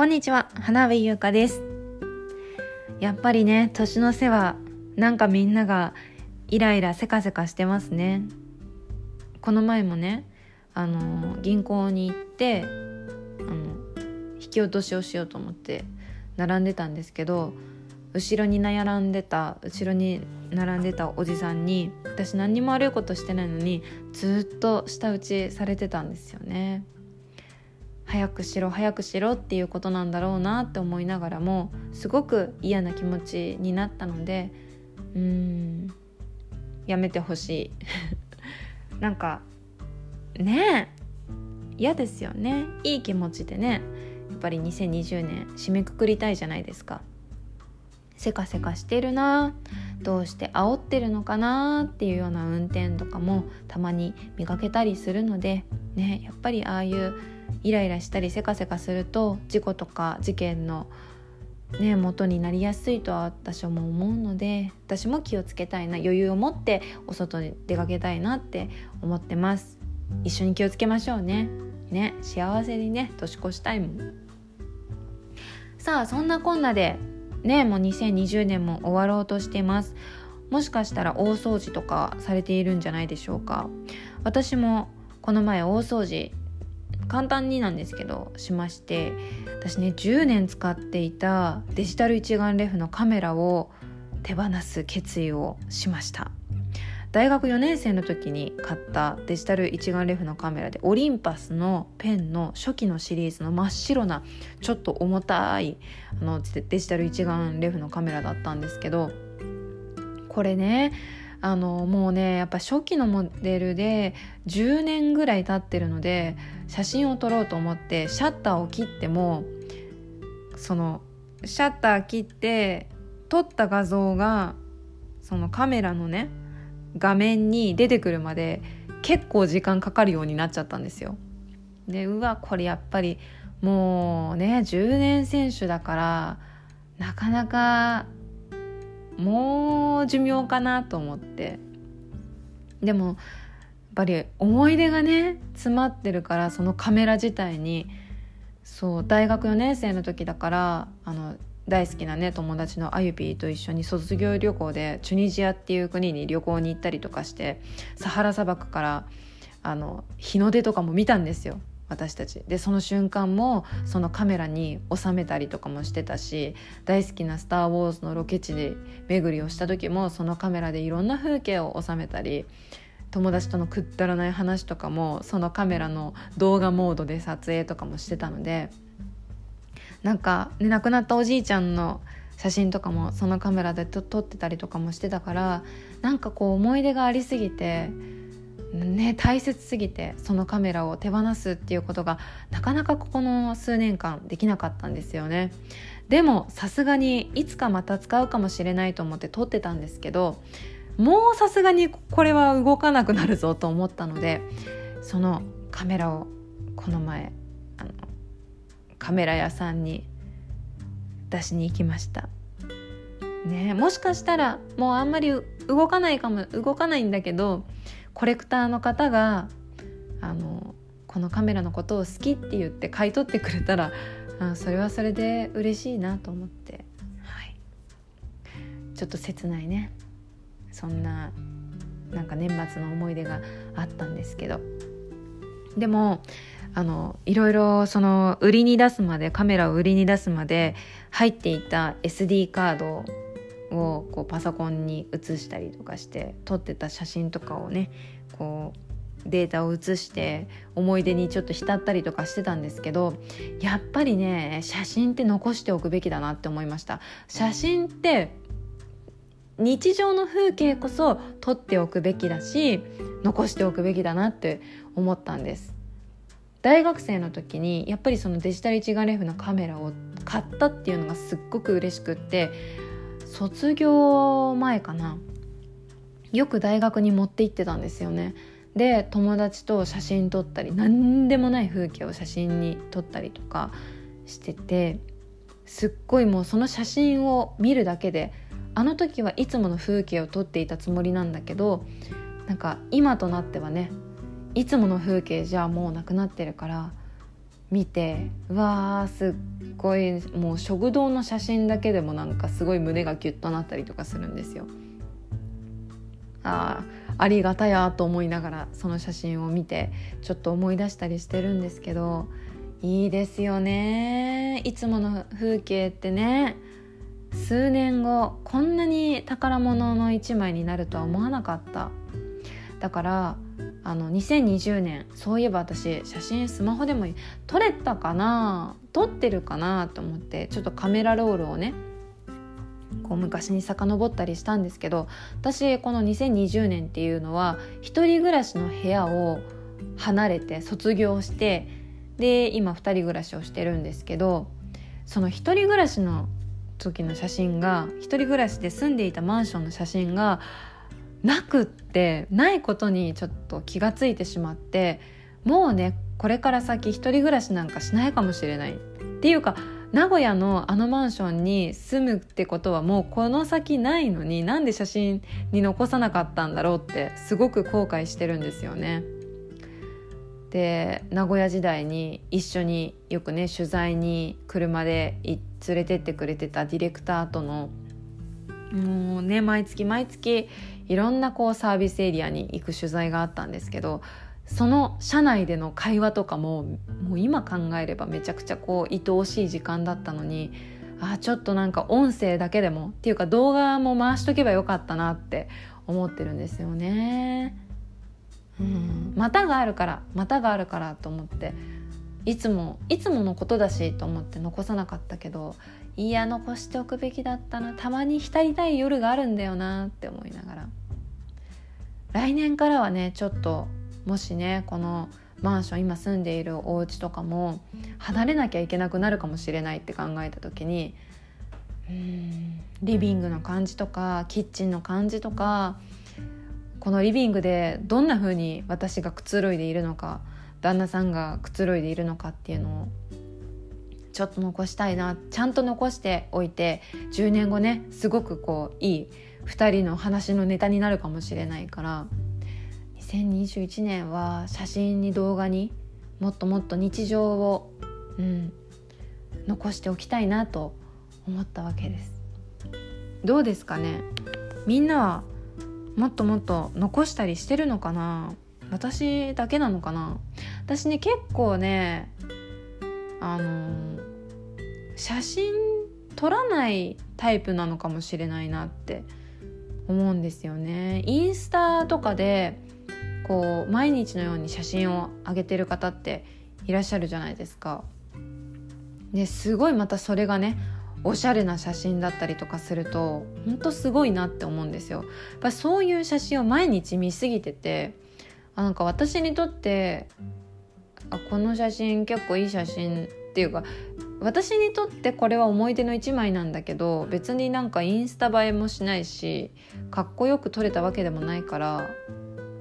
こんにちは花部優香です。やっぱりね年の瀬はなんかみんながイライラせかせかしてますね。この前もねあの銀行に行ってあの引き落としをしようと思って並んでたんですけど後ろに並んでた後ろに並んでたおじさんに私何にも悪いことしてないのにずっと舌打ちされてたんですよね。早くしろ早くしろっていうことなんだろうなって思いながらもすごく嫌な気持ちになったのでうーんやめてほしい。なんかねえ嫌ですよね。いい気持ちでねやっぱり2020年締めくくりたいじゃないですか。せかせかしてるなどうして煽ってるのかなっていうような運転とかもたまに見かけたりするのでねやっぱりああいうイライラしたりせかせかすると事故とか事件のね元になりやすいとは私も思うので私も気をつけたいな余裕を持ってお外に出かけたいなって思ってます。一緒に気をつけましょうね。ね幸せにね年越したいもん。さあそんなこんなでねもう2020年も終わろうとしてます。もしかしたら大掃除とかされているんじゃないでしょうか。私もこの前大掃除簡単になんですけどしまして私ね10年使っていたデジタル一眼レフのカメラを手放す決意をしました。大学4年生の時に買ったデジタル一眼レフのカメラでオリンパスのペンの初期のシリーズの真っ白なちょっと重たいあのデジタル一眼レフのカメラだったんですけどこれねあのもうねやっぱ初期のモデルで10年ぐらい経ってるので写真を撮ろうと思ってシャッターを切ってもそのシャッター切って撮った画像がそのカメラのね画面に出てくるまで結構時間かかるようになっちゃったんですよ。でうわこれやっぱりもうね10年選手だからなかなかもう寿命かなと思って。でもやっぱり思い出がね詰まってるからそのカメラ自体に。そう大学4年生の時だからあの大好きなね友達のあゆぴーと一緒に卒業旅行でチュニジアっていう国に旅行に行ったりとかしてサハラ砂漠からあの日の出とかも見たんですよ。私たちでその瞬間もそのカメラに収めたりとかもしてたし大好きな「スター・ウォーズ」のロケ地で巡りをした時もそのカメラでいろんな風景を収めたり友達とのくったらない話とかもそのカメラの動画モードで撮影とかもしてたのでなんか、ね、亡くなったおじいちゃんの写真とかもそのカメラで撮ってたりとかもしてたからなんかこう思い出がありすぎて。ね、大切すぎてそのカメラを手放すっていうことがなかなかここの数年間できなかったんですよね。でもさすがにいつかまた使うかもしれないと思って撮ってたんですけどもうさすがにこれは動かなくなるぞと思ったのでそのカメラをこの前あのカメラ屋さんに出しに行きました。ねもしかしたらもうあんまり動かないかも動かないんだけどコレクターの方があのこのカメラのことを好きって言って買い取ってくれたらあそれはそれで嬉しいなと思って、はい、ちょっと切ないね。そんななんか年末の思い出があったんですけど。でもあのいろいろその売りに出すまでカメラを売りに出すまで入っていた SD カードをこうパソコンに写したりとかして撮ってた写真とかをねこうデータを写して思い出にちょっと浸ったりとかしてたんですけどやっぱりね写真って残しておくべきだなって思いました。写真って日常の風景こそ撮っておくべきだし残しておくべきだなって思ったんです。大学生の時にやっぱりそのデジタル一眼レフのカメラを買ったっていうのがすっごく嬉しくって卒業前かな。よく大学に持って行ってたんですよね。で友達と写真撮ったり何でもない風景を写真に撮ったりとかしててすっごいもうその写真を見るだけであの時はいつもの風景を撮っていたつもりなんだけどなんか今となってはねいつもの風景じゃもうなくなってるから見てうわーすっごいもう食堂の写真だけでもなんかすごい胸がギュッとなったりとかするんですよ。あありがたやと思いながらその写真を見てちょっと思い出したりしてるんですけどいいですよねいつもの風景ってね数年後こんなに宝物の一枚になるとは思わなかっただからあの2020年そういえば私写真スマホでも撮れたかな撮ってるかなと思ってちょっとカメラロールをねこう昔に遡ったりしたんですけど私この2020年っていうのは一人暮らしの部屋を離れて卒業してで今2人暮らしをしてるんですけどその一人暮らしの時の写真が一人暮らしで住んでいたマンションの写真がなくってないことにちょっと気がついてしまってもうねこれから先一人暮らしなんかしないかもしれないっていうか名古屋のあのマンションに住むってことはもうこの先ないのになんで写真に残さなかったんだろうってすごく後悔してるんですよね。で名古屋時代に一緒によくね取材に車で連れてってくれてたディレクターとのもうね毎月毎月いろんなこうサービスエリアに行く取材があったんですけどその車内での会話とかももう今考えればめちゃくちゃこう愛おしい時間だったのにあちょっとなんか音声だけでもっていうか動画も回しとけばよかったなって思ってるんですよね。うん、またがあるからまたがあるからと思っていつもいつものことだしと思って残さなかったけどいや残しておくべきだったな。たまに浸りたい夜があるんだよなって思いながら。来年からはねちょっともしねこのマンション今住んでいるお家とかも離れなきゃいけなくなるかもしれないって考えた時にうんリビングの感じとかキッチンの感じとかこのリビングでどんな風に私がくつろいでいるのか旦那さんがくつろいでいるのかっていうのをちょっと残したいなちゃんと残しておいて10年後ねすごくこういい2人の話のネタになるかもしれないから2021年は写真に動画にもっともっと日常を、うん、残しておきたいなと思ったわけです。どうですかね？みんなはもっともっと残したりしてるのかな？私だけなのかな？私ね結構ねあの写真撮らないタイプなのかもしれないなって思うんですよねインスタとかでこう毎日のように写真を上げてる方っていらっしゃるじゃないですか。ですごいまたそれがねおしゃれな写真だったりとかするとほんとすごいなって思うんですよ。やっぱそういう写真を毎日見すぎててあなんか私にとってあこの写真結構いい写真っていうか私にとってこれは思い出の一枚なんだけど別になんかインスタ映えもしないしかっこよく撮れたわけでもないから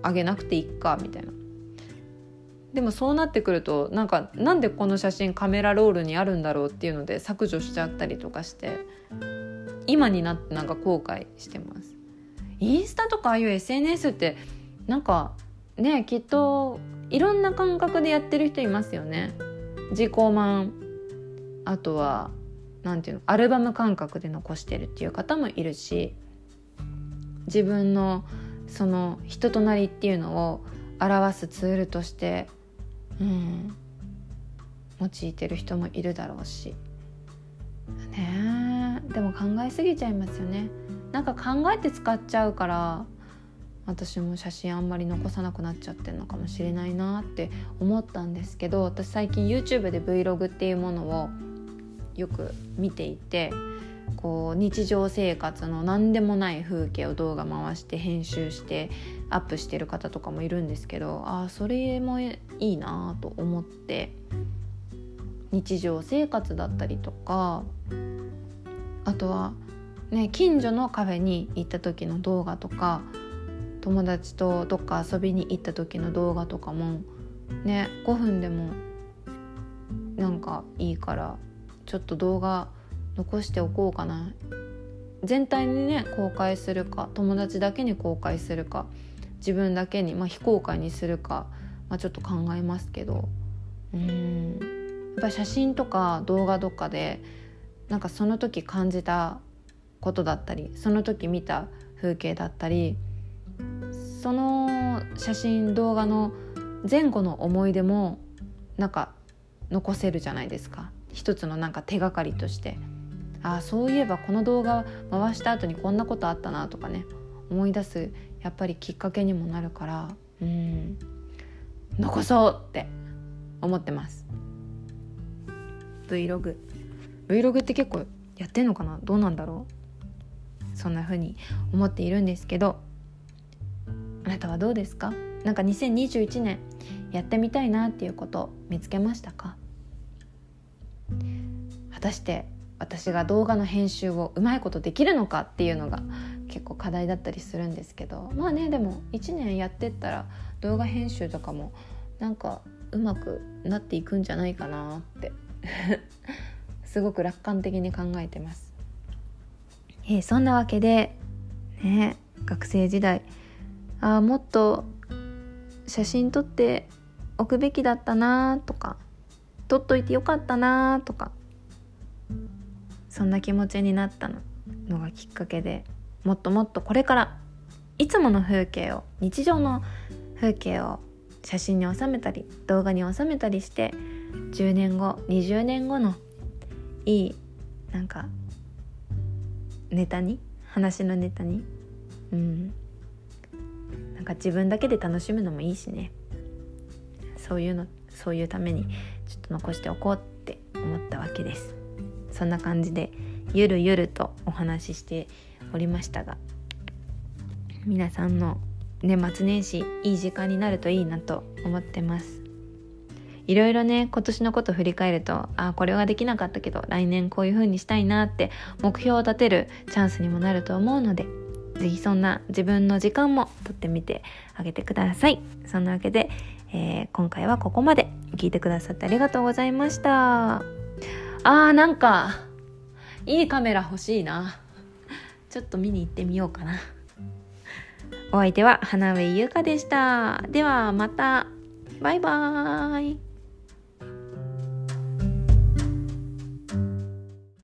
あげなくていいかみたいな。でもそうなってくるとなんかなんでこの写真カメラロールにあるんだろうっていうので削除しちゃったりとかして今になってなんか後悔してます。インスタとかああいう SNS ってなんかねきっといろんな感覚でやってる人いますよね。自己満。あとは何ていうのアルバム感覚で残してるっていう方もいるし自分のその人となりっていうのを表すツールとして、うん、用いてる人もいるだろうし。ねでも考えすぎちゃいますよね。なんか考えて使っちゃうから私も写真あんまり残さなくなっちゃってるのかもしれないなって思ったんですけど私最近 YouTube で Vlog っていうものをよく見ていてこう日常生活の何でもない風景を動画回して編集してアップしてる方とかもいるんですけどああそれもいいなと思って日常生活だったりとかあとは、ね、近所のカフェに行った時の動画とか友達とどっか遊びに行った時の動画とかもね5分でもなんかいいからちょっと動画残しておこうかな。全体にね公開するか友達だけに公開するか自分だけに、まあ、非公開にするか、まあ、ちょっと考えますけど。うん。やっぱ写真とか動画とかでなんかその時感じたことだったりその時見た風景だったりその写真動画の前後の思い出もなんか残せるじゃないですか。一つのなんか手がかりとしてああそういえばこの動画回した後にこんなことあったなとかね思い出すやっぱりきっかけにもなるからうん残そうって思ってます。Vlog Vlog って結構やってんのかな？どうなんだろう？そんな風に思っているんですけどあなたはどうですか？なんか2021年やってみたいなっていうこと見つけましたか？果たして私が動画の編集をうまいことできるのかっていうのが結構課題だったりするんですけどまあねでも1年やってったら動画編集とかもなんかうまくなっていくんじゃないかなって すごく楽観的に考えてます。えー、そんなわけでね学生時代あもっと写真撮っておくべきだったなとか撮っといてよかったなとかそんな気持ちになったのがきっかけでもっともっとこれからいつもの風景を日常の風景を写真に収めたり動画に収めたりして10年後20年後のいいなんかネタに？話のネタに？うん。なんか自分だけで楽しむのもいいしね。そういうのそういうためにちょっと残しておこうって思ったわけです。そんな感じでゆるゆるとお話ししておりましたが皆さんの年末年始いい時間になるといいなと思ってます。いろいろね今年のこと振り返るとあこれはできなかったけど来年こういう風にしたいなって目標を立てるチャンスにもなると思うので是非そんな自分の時間もとってみてあげてください。そんなわけで、えー、今回はここまで。聞いてくださってありがとうございました。あーなんかいいカメラ欲しいな。ちょっと見に行ってみようかな。お相手は花上優香でした。ではまた。バイバーイ。